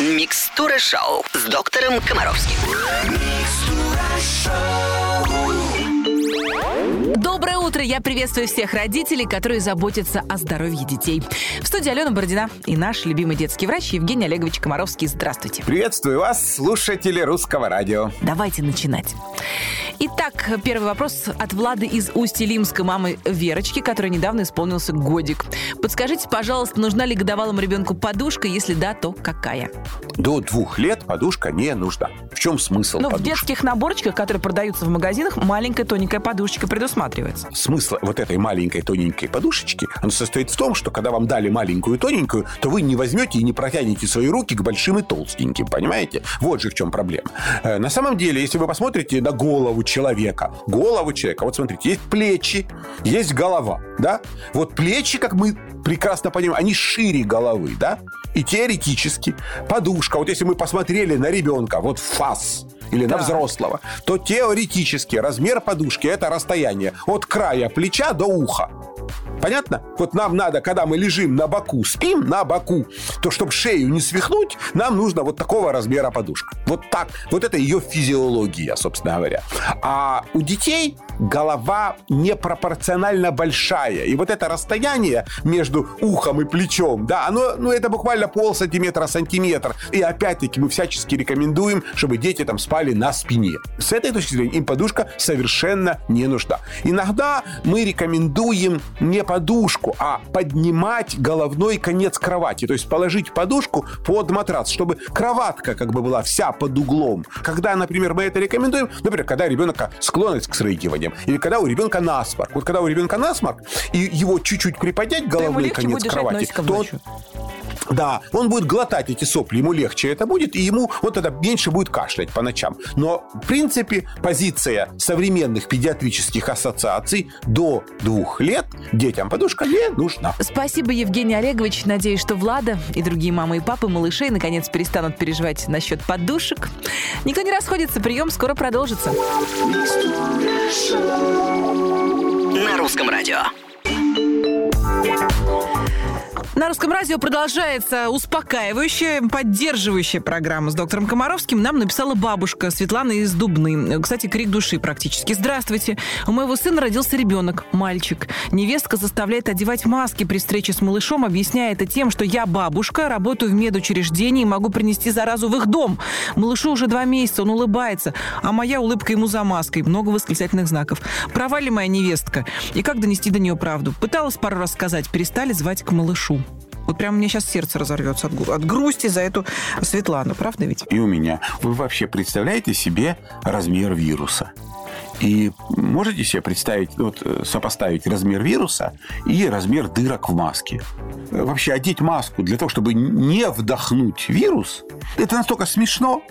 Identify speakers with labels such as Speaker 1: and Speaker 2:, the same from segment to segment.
Speaker 1: Микстура шоу с доктором Комаровским.
Speaker 2: Доброе утро! Я приветствую всех родителей, которые заботятся о здоровье детей. В студии Алена Бородина и наш любимый детский врач Евгений Олегович Комаровский. Здравствуйте.
Speaker 3: Приветствую вас, слушатели русского радио.
Speaker 2: Давайте начинать. Итак, первый вопрос от Влады из Усть-Илимска, мамы Верочки, которой недавно исполнился годик. Подскажите, пожалуйста, нужна ли годовалому ребенку подушка? Если да, то какая?
Speaker 3: До двух лет подушка не нужна. В чем смысл
Speaker 2: Ну, в
Speaker 3: подушки?
Speaker 2: детских наборчиках, которые продаются в магазинах, маленькая тоненькая подушечка предусматривается.
Speaker 3: Смысл вот этой маленькой тоненькой подушечки, он состоит в том, что когда вам дали маленькую тоненькую, то вы не возьмете и не протянете свои руки к большим и толстеньким, понимаете? Вот же в чем проблема. Э, На самом деле, если вы посмотрите на голову человека, голову человека, вот смотрите, есть плечи, есть голова, да? Вот плечи, как мы прекрасно понимаем, они шире головы, да? И теоретически подушка, вот если мы посмотрели на ребенка, вот фас, или на
Speaker 2: Так.
Speaker 3: взрослого, то теоретически размер подушки это расстояние от края плеча до уха. Понятно? Вот нам надо, когда мы лежим на боку, спим на боку, то чтобы шею не свихнуть, нам нужно вот такого размера подушка. Вот так. Вот это ее физиология, собственно говоря. А у детей голова непропорционально большая. И вот это расстояние между ухом и плечом, да, оно, ну, это буквально пол сантиметра, сантиметр. И опять-таки мы всячески рекомендуем, чтобы дети там спали на спине. С этой точки зрения им подушка совершенно не нужна. Иногда мы рекомендуем не подушку, а поднимать головной конец кровати. То есть положить подушку под матрас, чтобы кроватка как бы была вся под углом. Когда, например, мы это рекомендуем, например, когда у ребенка склонность к срыгиваниям, или когда у ребенка насморк. Вот когда у ребенка насморк, и его чуть-чуть приподнять головной конец кровати, то он. Да, он будет глотать эти сопли, ему легче это будет, и ему вот тогда меньше будет кашлять по ночам. Но, в принципе, позиция современных педиатрических ассоциаций до двух лет детям подушка не нужна.
Speaker 2: Спасибо, Евгений Олегович. Надеюсь, что Влада и другие мамы и папы малышей наконец перестанут переживать насчет подушек. Никто не расходится, прием скоро продолжится.
Speaker 1: На русском радио.
Speaker 2: На русском радио продолжается успокаивающая, поддерживающая программа с доктором Комаровским. Нам написала бабушка Светлана из Дубны. Кстати, крик души практически. Здравствуйте. У моего сына родился ребенок, мальчик. Невестка заставляет одевать маски при встрече с малышом, объясняя это тем, что я бабушка, работаю в медучреждении и могу принести заразу в их дом. Малышу уже два месяца, он улыбается, а моя улыбка ему за маской. Много восклицательных знаков. Права ли моя невестка? И как донести до нее правду? Пыталась пару раз сказать, перестали звать к малышу. Вот прям мне сейчас сердце разорвется от, от грусти за эту Светлану, правда ведь?
Speaker 3: И у меня. Вы вообще представляете себе размер вируса? И можете себе представить, вот, э, сопоставить размер вируса и размер дырок в маске? Вообще одеть маску для того, чтобы не вдохнуть вирус, это настолько смешно.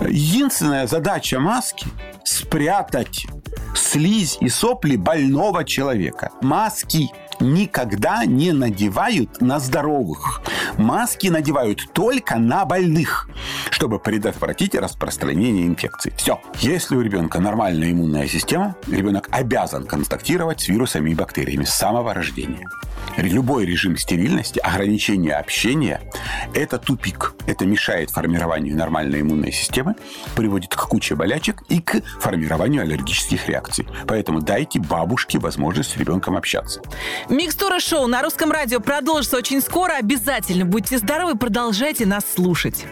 Speaker 3: Единственная задача маски – спрятать слизь и сопли больного человека. Маски никогда не надевают на здоровых. Маски надевают только на больных, чтобы предотвратить распространение инфекции. Все. Если у ребенка нормальная иммунная система, ребенок обязан контактировать с вирусами и бактериями с самого рождения. Любой режим стерильности, ограничение общения – это тупик. Это мешает формированию нормальной иммунной системы, приводит к куче болячек и к формированию аллергических реакций. Поэтому дайте бабушке возможность с ребенком общаться.
Speaker 2: Микстура шоу на русском радио продолжится очень скоро. Обязательно будьте здоровы, продолжайте нас слушать.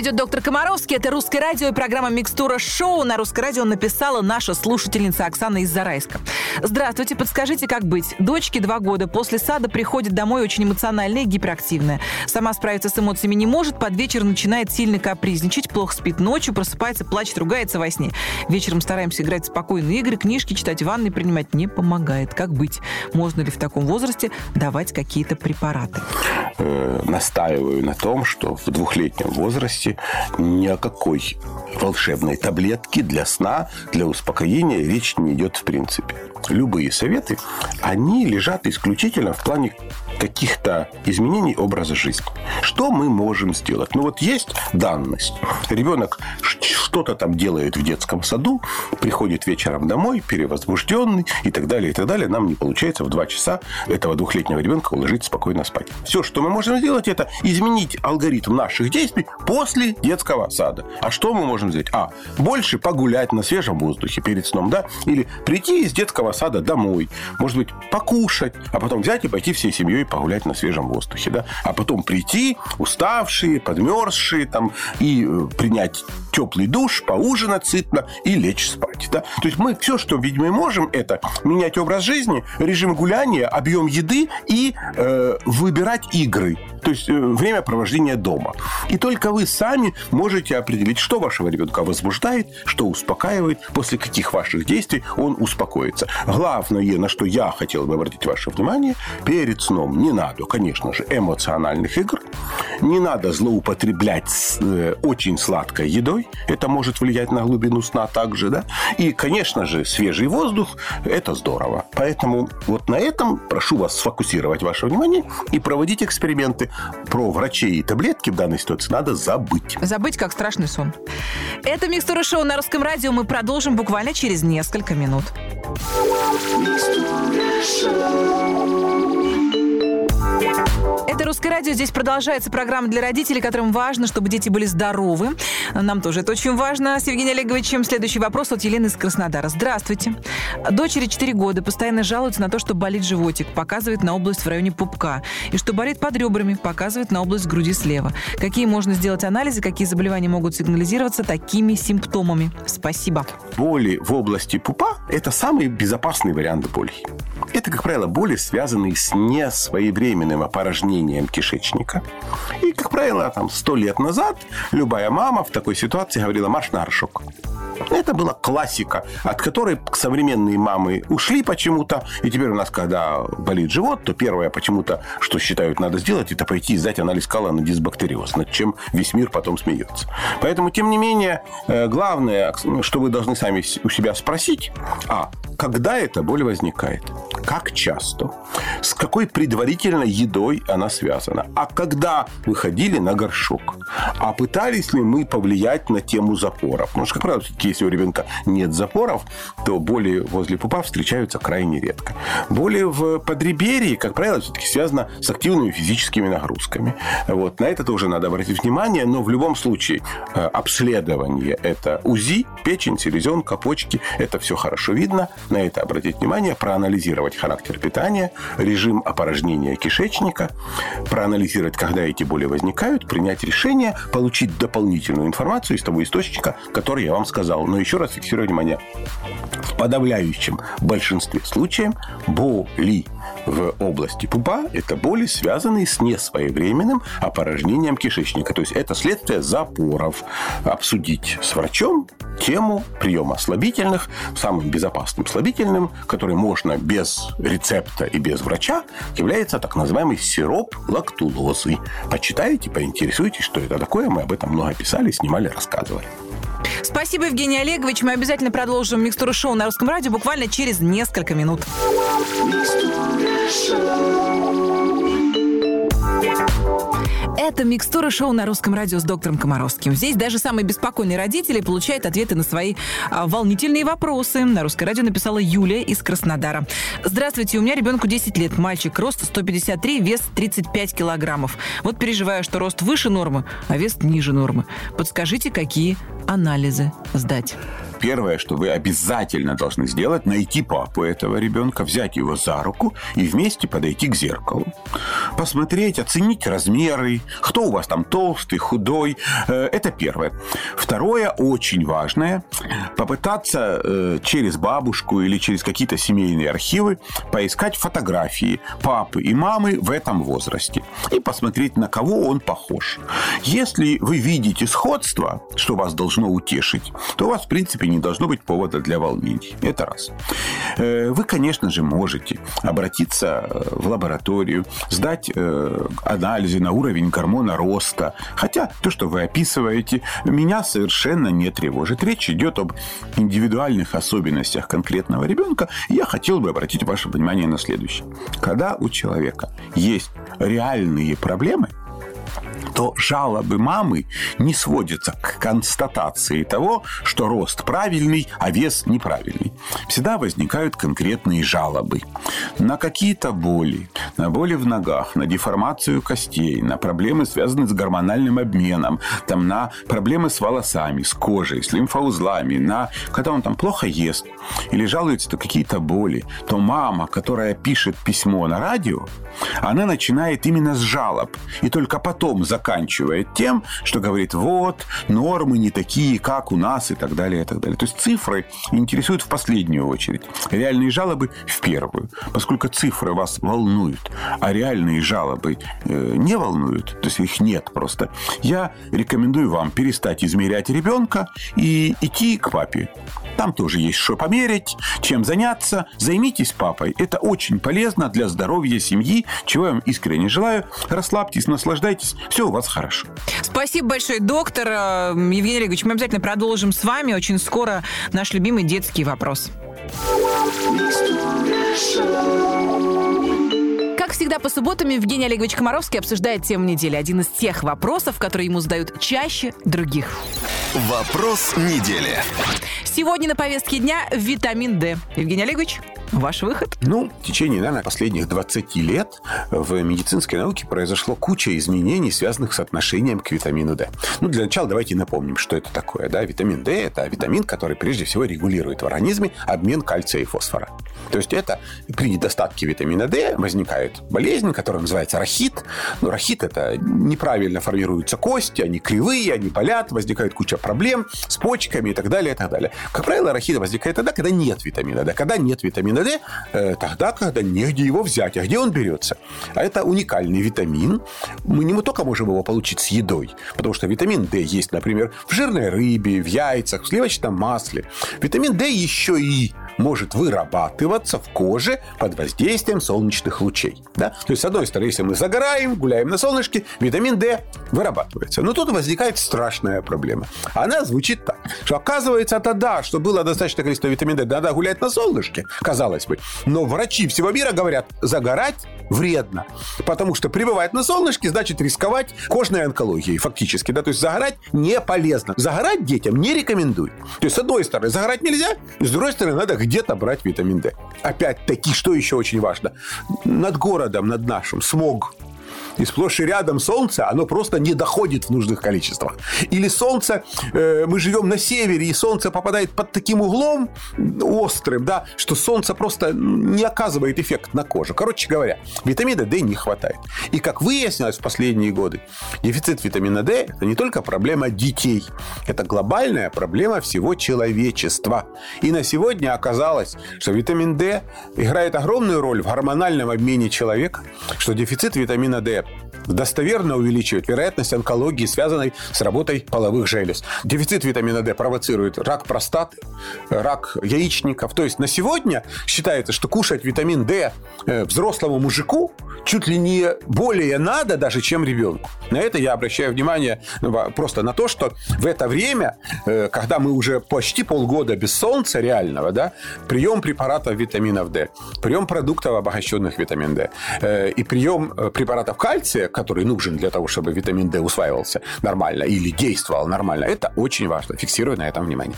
Speaker 2: Ведет доктор Комаровский. Это русское радио и программа «Микстура шоу». На русское радио написала наша слушательница Оксана из Зарайска. Здравствуйте, подскажите, как быть? Дочке два года. После сада приходит домой очень эмоциональная и гиперактивная. Сама справиться с эмоциями не может. Под вечер начинает сильно капризничать, плохо спит ночью, просыпается, плачет, ругается во сне. Вечером стараемся играть в спокойные игры, книжки читать, ванны принимать не помогает. Как быть? Можно ли в таком возрасте давать какие-то препараты?
Speaker 3: Э, настаиваю на том, что в двухлетнем возрасте
Speaker 4: возрасте ни о какой волшебной таблетки для сна, для успокоения речь не идет в принципе. Любые советы, они лежат исключительно в плане каких-то изменений образа жизни. Что мы можем сделать? Ну вот есть данность. Ребенок что-то там делает в детском саду, приходит вечером домой, перевозбужденный и так далее, и так далее. Нам не получается в два часа этого двухлетнего ребенка уложить спокойно спать. Все, что мы можем сделать, это изменить алгоритм наших действий после детского сада. А что мы можем сделать? А, больше погулять на свежем воздухе перед сном, да? Или прийти из детского сада домой, может быть, покушать, а потом взять и пойти всей семьей погулять на свежем воздухе, да? А потом прийти, уставшие, подмерзшие, там, и э, принять теплый душ, поужинать сытно и лечь спать. Да? То есть мы все, что, видимо, можем, это менять образ жизни, режим гуляния, объем еды и э, выбирать игры. То есть э, время провождения дома. И только вы сами можете определить, что вашего ребенка возбуждает, что успокаивает, после каких ваших действий он успокоится. Главное, на что я хотел бы обратить ваше внимание, перед сном не надо, конечно же, эмоциональных игр, не надо злоупотреблять с, э, очень сладкой едой, это может влиять на глубину сна также, да, и, конечно же, свежий воздух – это здорово. Поэтому вот на этом прошу вас сфокусировать ваше внимание и проводить эксперименты. Про врачей и таблетки в данной ситуации надо забыть.
Speaker 2: Забыть, как страшный сон. Это «Микстура шоу» на русском радио. Мы продолжим буквально через несколько минут. Микстура шоу. «Русское радио». Здесь продолжается программа для родителей, которым важно, чтобы дети были здоровы. Нам тоже это очень важно. С Евгением Олеговичем следующий вопрос от Елены из Краснодара. Здравствуйте. Дочери 4 года постоянно жалуются на то, что болит животик, показывает на область в районе пупка. И что болит под ребрами, показывает на область груди слева. Какие можно сделать анализы, какие заболевания могут сигнализироваться такими симптомами? Спасибо.
Speaker 4: Боли в области пупа – это самый безопасный вариант боли. Это, как правило, боли, связанные с несвоевременным опорожнением кишечника. И, как правило, там сто лет назад любая мама в такой ситуации говорила «марш на горшок». Это была классика, от которой современные мамы ушли почему-то. И теперь у нас, когда болит живот, то первое почему-то, что считают надо сделать, это пойти и сдать анализ кала на дисбактериоз, над чем весь мир потом смеется. Поэтому, тем не менее, э, главное, что вы должны сами у себя спросить, а, когда эта боль возникает? Как часто? С какой предварительной едой она связана? А когда вы ходили на горшок? А пытались ли мы повлиять на тему запоров? Потому что, как правило, если у ребенка нет запоров, то боли возле пупа встречаются крайне редко. Боли в подреберье, как правило, все-таки связано с активными физическими нагрузками. Вот. На это тоже надо обратить внимание, но в любом случае э, обследование – это УЗИ, печень, селезенка, почки – это все хорошо видно на это обратить внимание, проанализировать характер питания, режим опорожнения кишечника, проанализировать, когда эти боли возникают, принять решение, получить дополнительную информацию из того источника, который я вам сказал. Но еще раз фиксирую внимание, в подавляющем большинстве случаев боли в области пупа – это боли, связанные с несвоевременным опорожнением кишечника. То есть это следствие запоров. Обсудить с врачом тему приема слабительных, самым безопасным слабительным, который можно без рецепта и без врача, является так называемый сироп лактулозы. Почитайте, поинтересуйтесь, что это такое. Мы об этом много писали, снимали, рассказывали.
Speaker 2: Спасибо, Евгений Олегович. Мы обязательно продолжим микстуру шоу на русском радио буквально через несколько минут. Это «Микстура шоу» на русском радио с доктором Комаровским. Здесь даже самые беспокойные родители получают ответы на свои а, волнительные вопросы. На русское радио написала Юлия из Краснодара. Здравствуйте, у меня ребенку 10 лет, мальчик, рост 153, вес 35 килограммов. Вот переживаю, что рост выше нормы, а вес ниже нормы. Подскажите, какие анализы сдать?
Speaker 4: Первое, что вы обязательно должны сделать, найти папу этого ребенка, взять его за руку и вместе подойти к зеркалу. Посмотреть, оценить размеры, кто у вас там толстый, худой. Э, это первое. Второе, очень важное, попытаться э, через бабушку или через какие-то семейные архивы поискать фотографии папы и мамы в этом возрасте.
Speaker 3: и посмотреть, на кого он похож. Если вы видите сходство, что вас должно утешить, то у вас, в принципе, не должно быть повода для волнений. Это раз. Э, вы, конечно же, можете обратиться в лабораторию, сдать э, анализы на уровень гормона роста. Хотя то, что вы описываете, меня совершенно не тревожит. Речь идет об индивидуальных особенностях конкретного ребенка. Я хотел бы обратить ваше внимание на следующее. Когда у человека есть реальные проблемы, то жалобы мамы не сводятся к констатации того, что рост правильный, а вес неправильный. Всегда возникают конкретные жалобы на какие-то боли, на боли в ногах, на деформацию костей, на проблемы, связанные с гормональным обменом, там, на проблемы с волосами, с кожей, с лимфоузлами, на когда он там плохо ест или жалуется на какие-то боли, то мама, которая пишет письмо на радио, она начинает именно с жалоб. И только потом заканчивает тем, что говорит, вот, нормы не такие, как у нас, и так далее, и так далее. То есть цифры интересуют в последнюю очередь. Реальные жалобы в первую. Поскольку цифры вас волнуют, а реальные жалобы э, не волнуют, то есть их нет просто, я рекомендую вам перестать измерять ребенка и идти к папе. Там тоже есть что померить, чем заняться. Займитесь папой. Это очень полезно для здоровья семьи, чего я вам искренне желаю. Расслабьтесь, наслаждайтесь. Все у вас хорошо.
Speaker 2: Спасибо большое, доктор. Э, Евгений Олегович, мы обязательно продолжим с вами очень скоро наш любимый детский вопрос. Как всегда, по субботам Евгений Олегович Комаровский обсуждает тему недели. Один из тех вопросов, которые ему задают чаще других.
Speaker 5: Вопрос недели.
Speaker 2: Сегодня на повестке дня витамин D. Евгений Олегович, Ваш выход?
Speaker 3: Ну, в течение, наверное, последних 20 лет в медицинской науке произошло куча изменений, связанных с отношением к витамину D. Ну, для начала давайте напомним, что это такое. Да? Витамин D – это витамин, который прежде всего регулирует в организме обмен кальция и фосфора. То есть это при недостатке витамина D возникает болезнь, которая называется рахит. Ну, рахит – это неправильно формируются кости, они кривые, они болят, возникает куча проблем с почками и так далее, и так далее. Как правило, рахит возникает тогда, когда нет витамина D. Когда нет витамина D э, тогда, когда негде его взять. А где он берется? А это уникальный витамин. Мы не мы только можем его получить с едой, потому что витамин D есть, например, в жирной рыбе, в яйцах, в сливочном масле. Витамин D еще и может вырабатываться в коже под воздействием солнечных лучей. Да? То есть, с одной стороны, если мы загораем, гуляем на солнышке, витамин D вырабатывается. Но тут возникает страшная проблема. Она звучит так, что оказывается тогда, что было достаточное количество витамина D, надо гулять на солнышке, казалось бы. Но врачи всего мира говорят, загорать вредно. Потому что пребывать на солнышке значит рисковать кожной онкологией фактически. Да? То есть загорать не полезно. Загорать детям не рекомендуют. То есть, с одной стороны, загорать нельзя, с другой стороны, надо где-то брать витамин D. Опять-таки, что еще очень важно? Над городом, над нашим, смог и сплошь и рядом солнце, оно просто не доходит в нужных количествах. Или солнце, э, мы живем на севере, и солнце попадает под таким углом острым, да, что солнце просто не оказывает эффект на кожу. Короче говоря, витамина D не хватает. И как выяснилось в последние годы, дефицит витамина D – это не только проблема детей, это глобальная проблема всего человечества. И на сегодня оказалось, что витамин D играет огромную роль в гормональном обмене человека, что дефицит витамина D Привет! Достоверно увеличивает вероятность онкологии, связанной с работой половых желез. Дефицит витамина D провоцирует рак простаты, рак яичников. То есть на сегодня считается, что кушать витамин D э, взрослому мужику чуть ли не более надо даже, чем ребенку. На это я обращаю внимание ну, просто на то, что в это время, э, когда мы уже почти полгода без солнца реального, да, прием препаратов витаминов D, прием продуктов, обогащенных витамин D, э, и прием препаратов кальция, который нужен для того, чтобы витамин D усваивался нормально или действовал нормально, это очень важно. Фиксирую на этом внимание.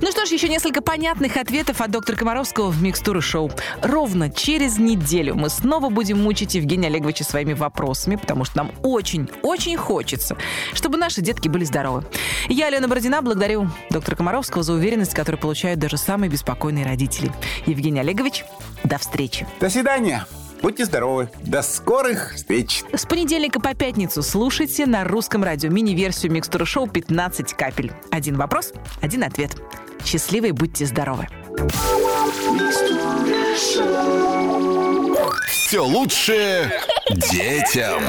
Speaker 2: Ну что ж, еще несколько понятных ответов от доктора Комаровского в «Микстуры шоу». Ровно через неделю мы снова будем мучить Евгения Олеговича своими вопросами, потому что нам очень-очень хочется, чтобы наши детки были здоровы. Я, Алена Бородина, благодарю доктора Комаровского за уверенность, которую получают даже самые беспокойные родители. Евгений Олегович, до встречи.
Speaker 3: До свидания. Будьте здоровы. До скорых встреч.
Speaker 2: С понедельника по пятницу слушайте на русском радио мини-версию микстура шоу «15 капель». Один вопрос, один ответ. Счастливы и будьте здоровы.
Speaker 5: Все лучшее Детям